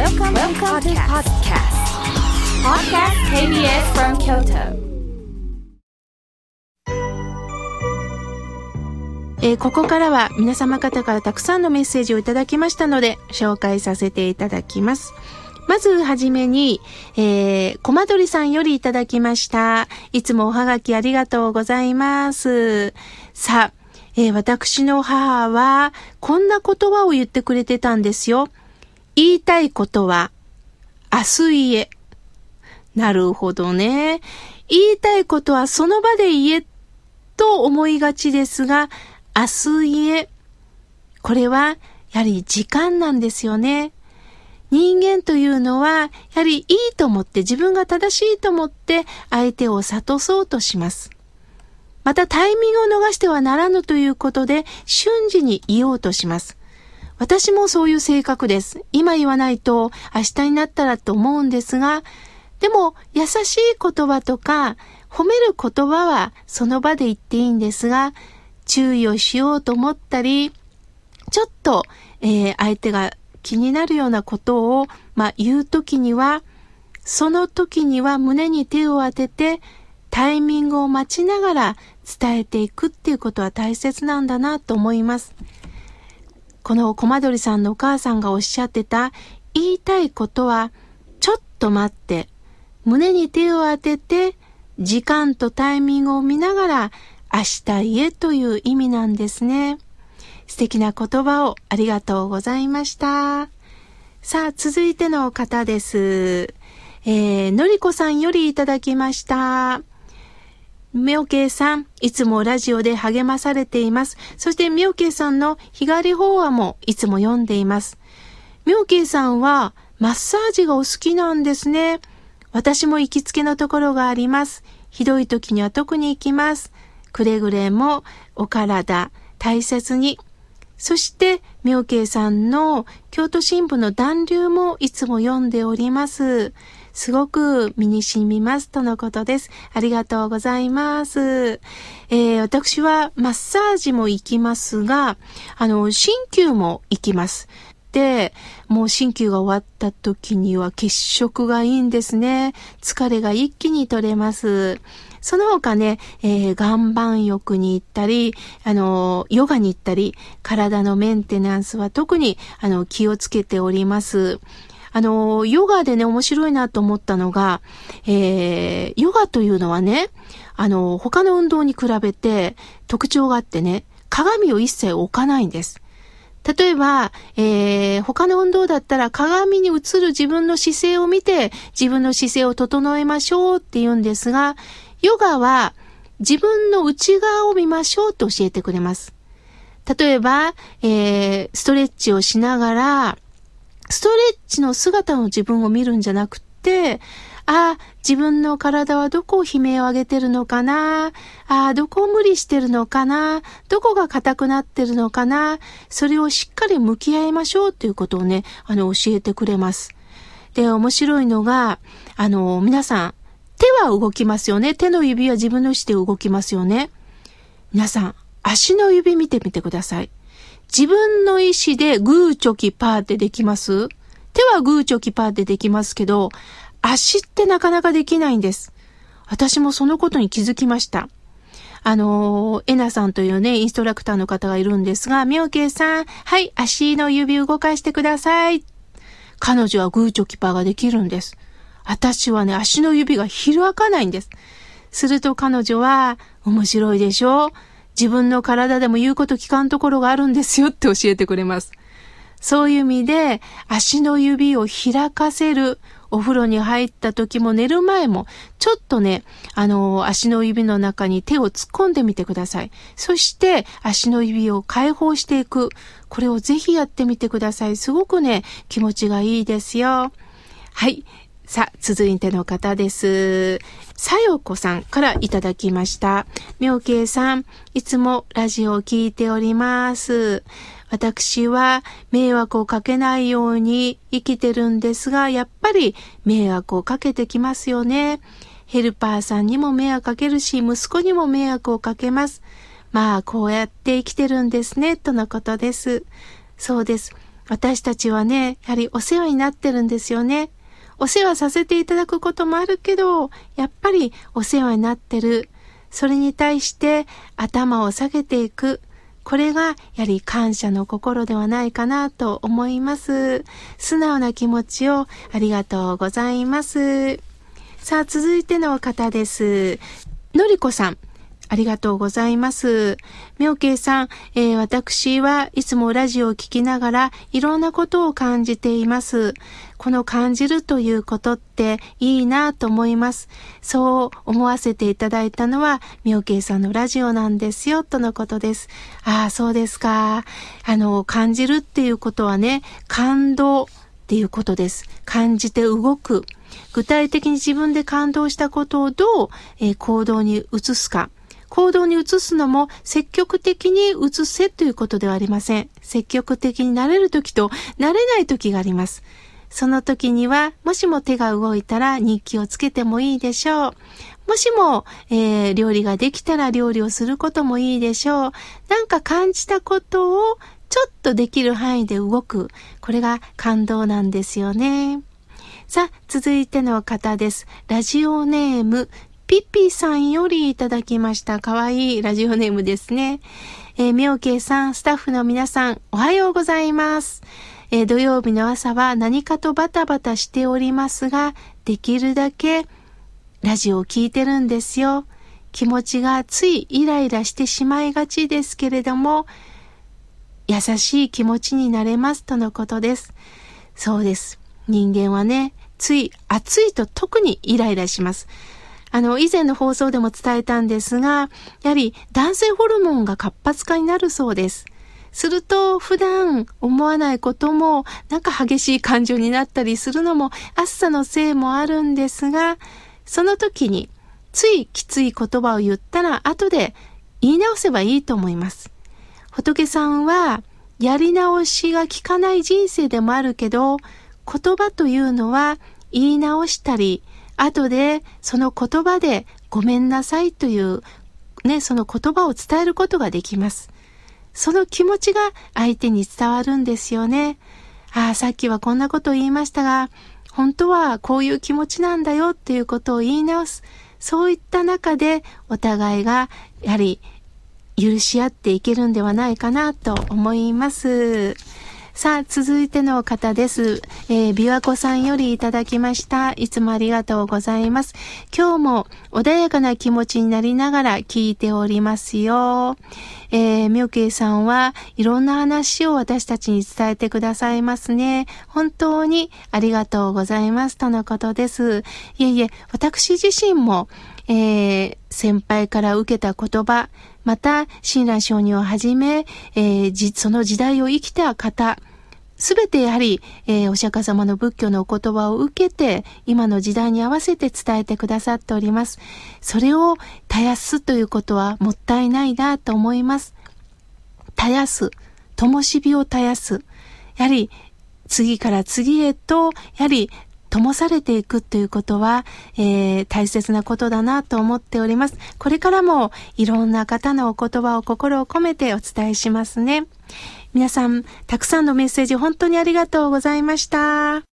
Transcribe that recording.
Welcome, Welcome to podcast. Podcast KBS from Kyoto. えー、ここからは皆様方からたくさんのメッセージをいただきましたので、紹介させていただきます。まずはじめに、えー、コマドリさんよりいただきました。いつもおはがきありがとうございます。さあ、えー、私の母は、こんな言葉を言ってくれてたんですよ。言いたいことは、明日言え。なるほどね。言いたいことはその場で言えと思いがちですが、明日言え。これは、やはり時間なんですよね。人間というのは、やはりいいと思って自分が正しいと思って相手を諭そうとします。またタイミングを逃してはならぬということで瞬時に言おうとします。私もそういう性格です。今言わないと明日になったらと思うんですが、でも優しい言葉とか褒める言葉はその場で言っていいんですが、注意をしようと思ったり、ちょっと、えー、相手が気になるようなことを、まあ、言うときには、その時には胸に手を当てて、タイミングを待ちながら伝えていくっていうことは大切なんだなと思います。このコマドリさんのお母さんがおっしゃってた言いたいことは、ちょっと待って、胸に手を当てて、時間とタイミングを見ながら明日言えという意味なんですね。素敵な言葉をありがとうございました。さあ、続いての方です。えー、のりこさんよりいただきました。みょけいさん、いつもラジオで励まされています。そしてみょけいさんの日帰り法話もいつも読んでいます。みょけいさんはマッサージがお好きなんですね。私も行きつけのところがあります。ひどい時には特に行きます。くれぐれもお体大切に。そして、妙慶さんの京都新聞の暖流もいつも読んでおります。すごく身に染みますとのことです。ありがとうございます。えー、私はマッサージも行きますが、あの、鍼灸も行きます。で、もう鍼灸が終わった時には血色がいいんですね。疲れが一気に取れます。その他ね、えー、岩盤浴に行ったり、あの、ヨガに行ったり、体のメンテナンスは特に、あの、気をつけております。あの、ヨガでね、面白いなと思ったのが、えー、ヨガというのはね、あの、他の運動に比べて特徴があってね、鏡を一切置かないんです。例えば、えー、他の運動だったら鏡に映る自分の姿勢を見て自分の姿勢を整えましょうって言うんですが、ヨガは自分の内側を見ましょうと教えてくれます。例えば、えー、ストレッチをしながら、ストレッチの姿の自分を見るんじゃなくて、ああ、自分の体はどこを悲鳴を上げてるのかな？ああ、どこを無理してるのかな？どこが硬くなってるのかな？それをしっかり向き合いましょうということをね、あの、教えてくれます。で、面白いのが、あの、皆さん、手は動きますよね。手の指は自分の意思で動きますよね。皆さん、足の指見てみてください。自分の意思でグーチョキパーってできます？手はグーチョキパーってできますけど、足ってなかなかできないんです。私もそのことに気づきました。あの、エナさんというね、インストラクターの方がいるんですが、ミョウケイさん、はい、足の指動かしてください。彼女はグーチョキパーができるんです。私はね、足の指が開かないんです。すると彼女は、面白いでしょ？自分の体でも言うこと聞かんところがあるんですよって教えてくれます。そういう意味で、足の指を開かせる、お風呂に入った時も寝る前も、ちょっとね、あの、足の指の中に手を突っ込んでみてください。そして、足の指を解放していく。これをぜひやってみてください。すごくね、気持ちがいいですよ。はい。さあ、続いての方です。さよこさんからいただきました。妙慶さん、いつもラジオを聞いております。私は迷惑をかけないように生きてるんですが、やっぱり迷惑をかけてきますよね。ヘルパーさんにも迷惑かけるし、息子にも迷惑をかけます。まあ、こうやって生きてるんですね、とのことです。そうです。私たちはね、やはりお世話になってるんですよね。お世話させていただくこともあるけど、やっぱりお世話になってる。それに対して頭を下げていく。これがやはり感謝の心ではないかなと思います。素直な気持ちをありがとうございます。さあ、続いての方です。のりこさん。ありがとうございます。妙慶さん、えー、私はいつもラジオを聞きながらいろんなことを感じています。この感じるということっていいなと思います。そう思わせていただいたのは妙慶さんのラジオなんですよ、とのことです。ああ、そうですか。あの、感じるっていうことはね、感動っていうことです。感じて動く。具体的に自分で感動したことをどう、えー、行動に移すか。行動に移すのも積極的に移せということではありません。積極的になれる時となれない時があります。その時には、もしも手が動いたら日記をつけてもいいでしょう。もしも、えー、料理ができたら料理をすることもいいでしょう。なんか感じたことをちょっとできる範囲で動く。これが感動なんですよね。さあ、続いての方です。ラジオネーム、ピッピーさんよりいただきました。かわいいラジオネームですね。えー、みょうけいさん、スタッフの皆さん、おはようございます。えー、土曜日の朝は何かとバタバタしておりますが、できるだけラジオを聴いてるんですよ。気持ちがついイライラしてしまいがちですけれども、優しい気持ちになれますとのことです。そうです。人間はね、つい暑いと特にイライラします。あの、以前の放送でも伝えたんですが、やはり男性ホルモンが活発化になるそうです。すると、普段思わないことも、なんか激しい感情になったりするのも、暑さのせいもあるんですが、その時に、ついきつい言葉を言ったら、後で言い直せばいいと思います。仏さんは、やり直しが効かない人生でもあるけど、言葉というのは言い直したり、後でその言葉でごめんなさいという、ね、その言葉を伝えることができます。その気持ちが相手に伝わるんですよね。ああ、さっきはこんなことを言いましたが、本当はこういう気持ちなんだよっていうことを言い直す。そういった中でお互いがやはり許し合っていけるんではないかなと思います。さあ、続いての方です。えー、琵琶湖さんよりいただきました。いつもありがとうございます。今日も穏やかな気持ちになりながら聞いておりますよ。えー、みょけいさんはいろんな話を私たちに伝えてくださいますね。本当にありがとうございます。とのことです。いえいえ、私自身も、えー、先輩から受けた言葉、また、親鸞上人をはじめ、えー、その時代を生きた方、すべてやはり、えー、お釈迦様の仏教のお言葉を受けて、今の時代に合わせて伝えてくださっております。それを絶やすということはもったいないなと思います。絶やす。灯火を絶やす。やはり、次から次へと、やはり、灯されていくということは、えー、大切なことだなと思っております。これからもいろんな方のお言葉を心を込めてお伝えしますね。皆さん、たくさんのメッセージ本当にありがとうございました。